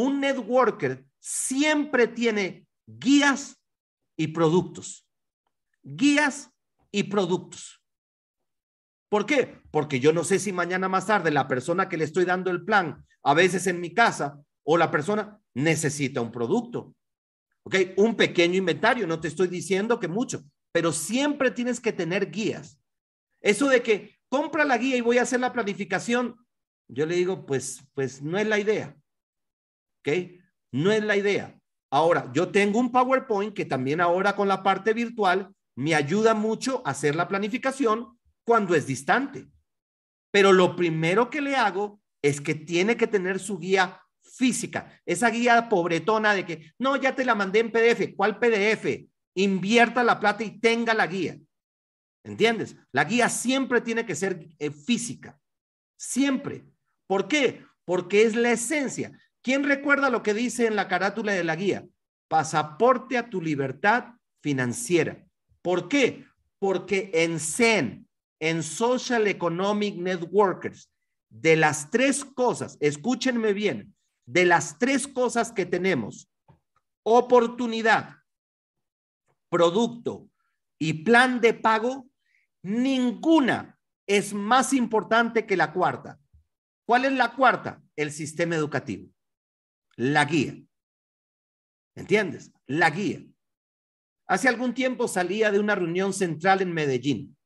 un networker siempre tiene guías y productos. Guías y productos. ¿Por qué? Porque yo no sé si mañana más tarde la persona que le estoy dando el plan, a veces en mi casa, o la persona necesita un producto. ¿Ok? Un pequeño inventario, no te estoy diciendo que mucho, pero siempre tienes que tener guías. Eso de que compra la guía y voy a hacer la planificación, yo le digo, pues, pues no es la idea. No es la idea. Ahora, yo tengo un PowerPoint que también ahora con la parte virtual me ayuda mucho a hacer la planificación cuando es distante. Pero lo primero que le hago es que tiene que tener su guía física, esa guía pobretona de que, no, ya te la mandé en PDF. ¿Cuál PDF? Invierta la plata y tenga la guía. ¿Entiendes? La guía siempre tiene que ser eh, física. Siempre. ¿Por qué? Porque es la esencia. ¿Quién recuerda lo que dice en la carátula de la guía? Pasaporte a tu libertad financiera. ¿Por qué? Porque en CEN, en Social Economic Networkers, de las tres cosas, escúchenme bien, de las tres cosas que tenemos, oportunidad, producto y plan de pago, ninguna es más importante que la cuarta. ¿Cuál es la cuarta? El sistema educativo, la guía. ¿Entiendes? La guía. Hace algún tiempo salía de una reunión central en Medellín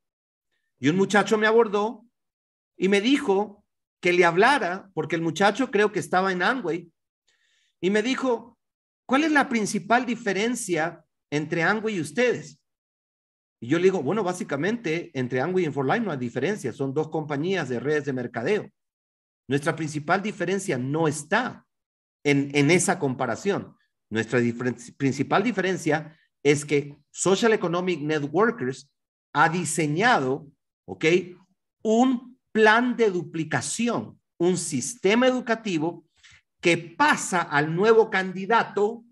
y un muchacho me abordó y me dijo que le hablara, porque el muchacho creo que estaba en Amway, y me dijo, ¿cuál es la principal diferencia entre Amway y ustedes? Y yo le digo, bueno, básicamente entre Amway y Inforline no hay diferencia, son dos compañías de redes de mercadeo. Nuestra principal diferencia no está en, esa comparación. Nuestra principal diferencia es que Social Economic Networkers ha diseñado, ¿ok? Un plan de duplicación, un sistema educativo que pasa al nuevo candidato,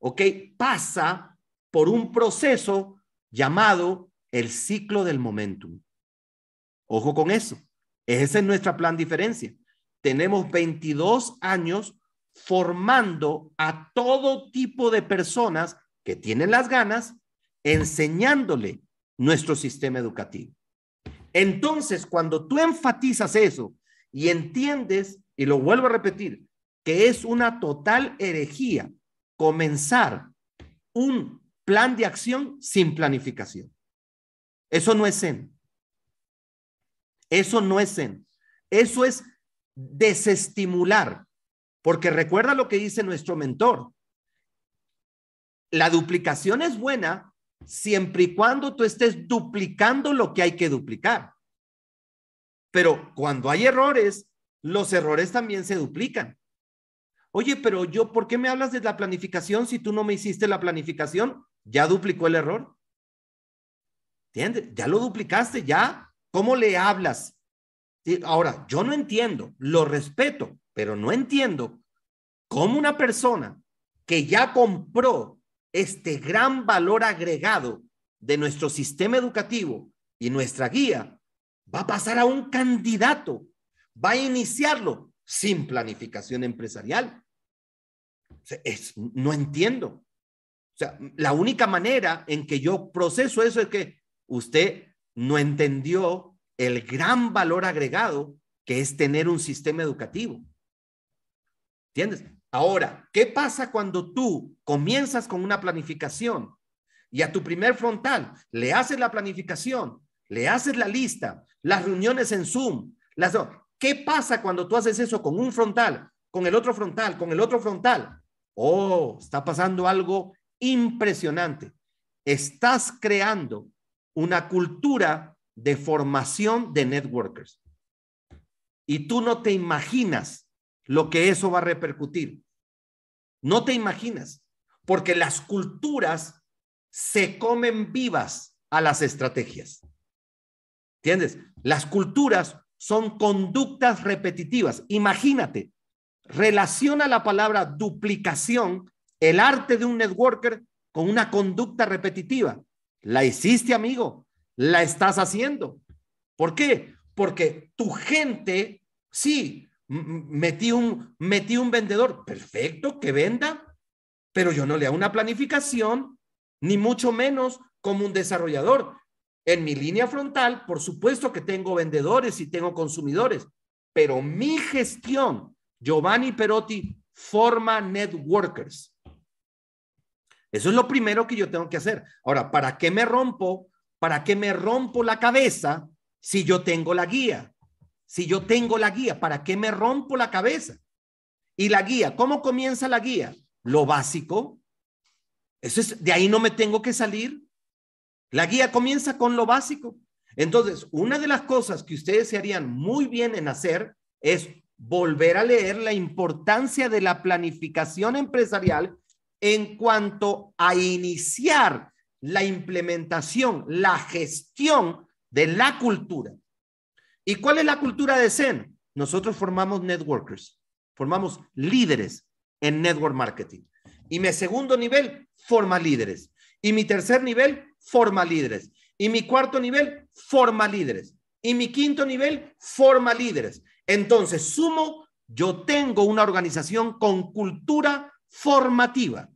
¿ok? Pasa por un proceso llamado el ciclo del momentum. Ojo con eso. Ese es nuestra plan diferencia. Tenemos 22 años formando a todo tipo de personas que tienen las ganas, enseñándole nuestro sistema educativo. Entonces, cuando tú enfatizas eso y entiendes, y lo vuelvo a repetir, que es una total herejía comenzar un plan de acción sin planificación. Eso no es Zen. Eso no es Zen. Eso es desestimular. Porque recuerda lo que dice nuestro mentor. La duplicación es buena siempre y cuando tú estés duplicando lo que hay que duplicar. Pero cuando hay errores, los errores también se duplican. Oye, pero yo, ¿por qué me hablas de la planificación si tú no me hiciste la planificación? ¿Ya duplicó el error? ¿Entiendes? Ya lo duplicaste, ya. ¿Cómo le hablas? Ahora, yo no entiendo, lo respeto, pero no entiendo cómo una persona que ya compró este gran valor agregado de nuestro sistema educativo y nuestra guía va a pasar a un candidato, va a iniciarlo sin planificación empresarial. es, no entiendo. O sea, la única manera en que yo proceso eso es que usted no entendió el gran valor agregado que es tener un sistema educativo. ¿Entiendes? Ahora, ¿qué pasa cuando tú comienzas con una planificación y a tu primer frontal le haces la planificación, le haces la lista, las reuniones en Zoom, las ¿Qué pasa cuando tú haces eso con un frontal, con el otro frontal, con el otro frontal? Oh, está pasando algo impresionante. Estás creando una cultura de formación de networkers. Y tú no te imaginas lo que eso va a repercutir. No te imaginas, porque las culturas se comen vivas a las estrategias. ¿Entiendes? Las culturas son conductas repetitivas. Imagínate, relaciona la palabra duplicación, el arte de un networker, con una conducta repetitiva. La hiciste, amigo, la estás haciendo. ¿Por qué? Porque tu gente, sí, metí un, metí un vendedor, perfecto, que venda, pero yo no le hago una planificación, ni mucho menos como un desarrollador. En mi línea frontal, por supuesto que tengo vendedores y tengo consumidores, pero mi gestión, Giovanni Perotti, forma networkers. Eso es lo primero que yo tengo que hacer. Ahora, ¿para qué me rompo? ¿Para qué me rompo la cabeza si yo tengo la guía? Si yo tengo la guía, ¿para qué me rompo la cabeza? Y la guía, ¿cómo comienza la guía? Lo básico. Eso es, de ahí no me tengo que salir. La guía comienza con lo básico. Entonces, una de las cosas que ustedes se harían muy bien en hacer es volver a leer la importancia de la planificación empresarial en cuanto a iniciar la implementación, la gestión de la cultura. ¿Y cuál es la cultura de Zen? Nosotros formamos networkers, formamos líderes en network marketing. Y mi segundo nivel forma líderes. Y mi tercer nivel forma líderes. Y mi cuarto nivel forma líderes. Y mi quinto nivel forma líderes. Entonces, sumo, yo tengo una organización con cultura formativa.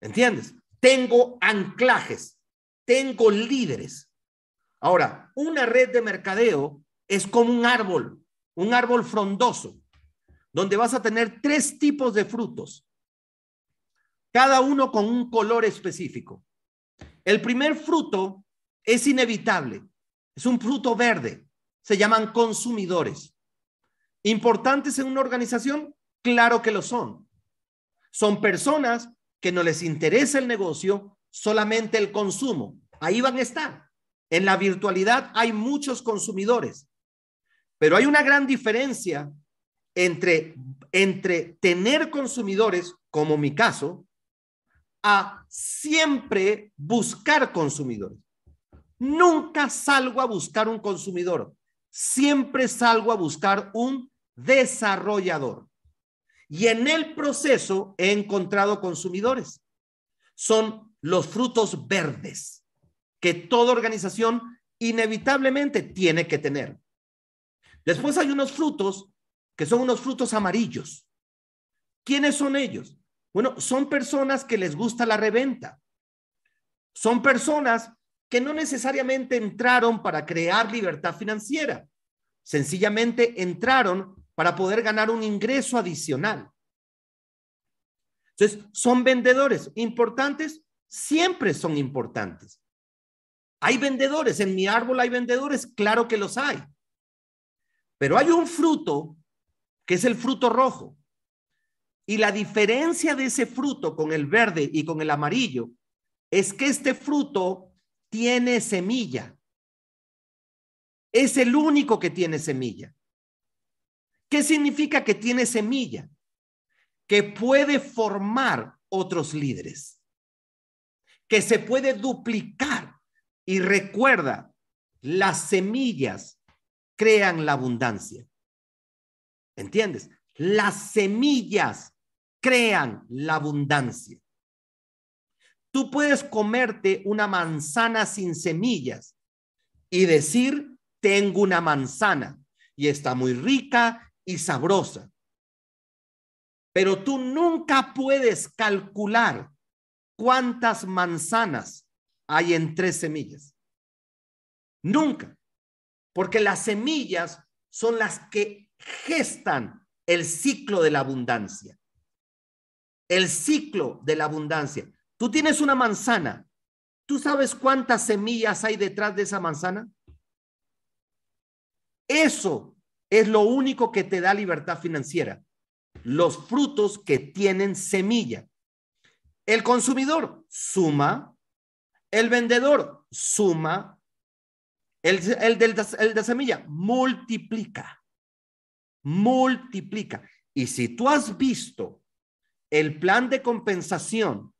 ¿Entiendes? Tengo anclajes, tengo líderes. Ahora, una red de mercadeo es como un árbol, un árbol frondoso, donde vas a tener tres tipos de frutos, cada uno con un color específico. El primer fruto es inevitable, es un fruto verde, se llaman consumidores. ¿Importantes en una organización? Claro que lo son. Son personas que no les interesa el negocio, solamente el consumo. Ahí van a estar. En la virtualidad hay muchos consumidores, pero hay una gran diferencia entre, entre tener consumidores, como mi caso, a siempre buscar consumidores. Nunca salgo a buscar un consumidor, siempre salgo a buscar un desarrollador. Y en el proceso he encontrado consumidores. Son los frutos verdes que toda organización inevitablemente tiene que tener. Después hay unos frutos que son unos frutos amarillos. ¿Quiénes son ellos? Bueno, son personas que les gusta la reventa. Son personas que no necesariamente entraron para crear libertad financiera. Sencillamente entraron para poder ganar un ingreso adicional. Entonces, son vendedores importantes, siempre son importantes. Hay vendedores, en mi árbol hay vendedores, claro que los hay. Pero hay un fruto que es el fruto rojo. Y la diferencia de ese fruto con el verde y con el amarillo es que este fruto tiene semilla. Es el único que tiene semilla. ¿Qué significa que tiene semilla? Que puede formar otros líderes, que se puede duplicar y recuerda, las semillas crean la abundancia. ¿Entiendes? Las semillas crean la abundancia. Tú puedes comerte una manzana sin semillas y decir, tengo una manzana y está muy rica y sabrosa. Pero tú nunca puedes calcular cuántas manzanas hay en tres semillas. Nunca. Porque las semillas son las que gestan el ciclo de la abundancia. El ciclo de la abundancia. Tú tienes una manzana. ¿Tú sabes cuántas semillas hay detrás de esa manzana? Eso es lo único que te da libertad financiera. Los frutos que tienen semilla. El consumidor suma, el vendedor suma, el, el, del, el de semilla multiplica, multiplica. Y si tú has visto el plan de compensación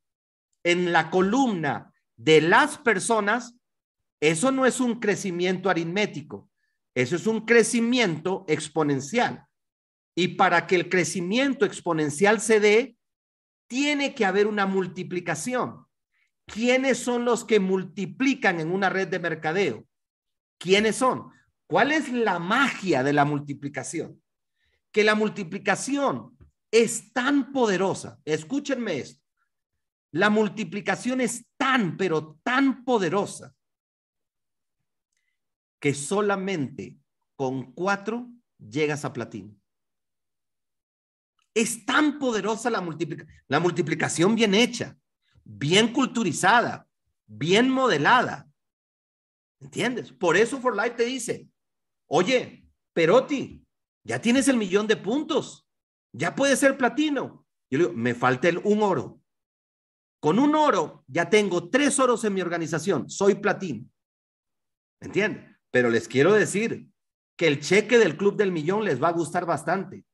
en la columna de las personas, eso no es un crecimiento aritmético, eso es un crecimiento exponencial. Y para que el crecimiento exponencial se dé, tiene que haber una multiplicación. ¿Quiénes son los que multiplican en una red de mercadeo? ¿Quiénes son? ¿Cuál es la magia de la multiplicación? que la multiplicación es tan poderosa. Escúchenme esto. La multiplicación es tan, pero tan poderosa que solamente con cuatro llegas a platino. Es tan poderosa la, la multiplicación bien hecha, bien culturizada, bien modelada. ¿Entiendes? Por eso For Life te dice, oye, Perotti, ya tienes el millón de puntos, ya puede ser platino. Yo le digo, me falta el un oro. Con un oro ya tengo tres oros en mi organización, soy platino. ¿Entiendes? Pero les quiero decir que el cheque del Club del Millón les va a gustar bastante.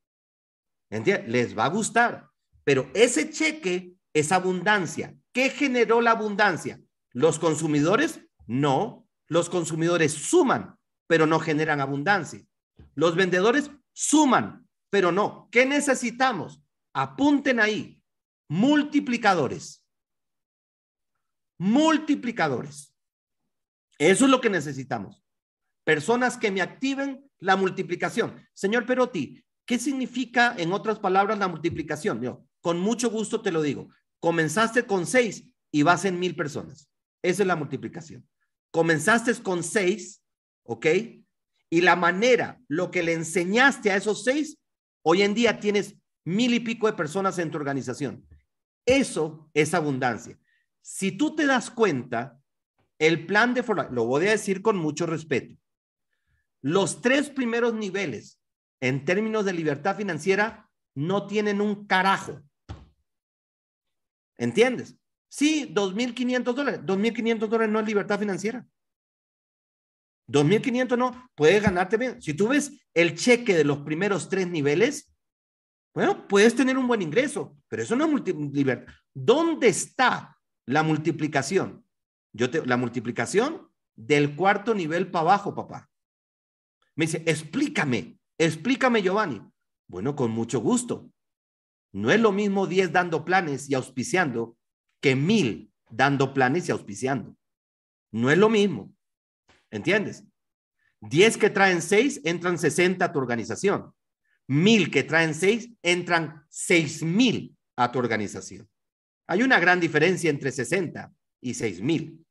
¿Entiendes? Les va a gustar. Pero ese cheque es abundancia. ¿Qué generó la abundancia? ¿Los consumidores? No. Los consumidores suman, pero no generan abundancia. Los vendedores suman, pero no. ¿Qué necesitamos? Apunten ahí. Multiplicadores. Multiplicadores. Eso es lo que necesitamos. Personas que me activen la multiplicación. Señor Perotti, ¿qué significa en otras palabras la multiplicación? Yo, con mucho gusto te lo digo. Comenzaste con seis y vas en mil personas. Esa es la multiplicación. Comenzaste con seis, ¿ok? Y la manera, lo que le enseñaste a esos seis, hoy en día tienes mil y pico de personas en tu organización. Eso es abundancia. Si tú te das cuenta, el plan de formación, lo voy a decir con mucho respeto, los tres primeros niveles en términos de libertad financiera no tienen un carajo. ¿Entiendes? Sí, 2.500 dólares. 2.500 dólares no es libertad financiera. 2.500 no, puedes ganarte bien. Si tú ves el cheque de los primeros tres niveles, bueno, puedes tener un buen ingreso, pero eso no es libertad. ¿Dónde está la multiplicación? Yo te, la multiplicación del cuarto nivel para abajo, papá. Me dice, explícame, explícame, Giovanni. Bueno, con mucho gusto. No es lo mismo 10 dando planes y auspiciando que mil dando planes y auspiciando. No es lo mismo. ¿Entiendes? 10 que traen 6 entran 60 a tu organización. Mil que traen 6 entran 6 mil a tu organización. Hay una gran diferencia entre 60 y 6 mil.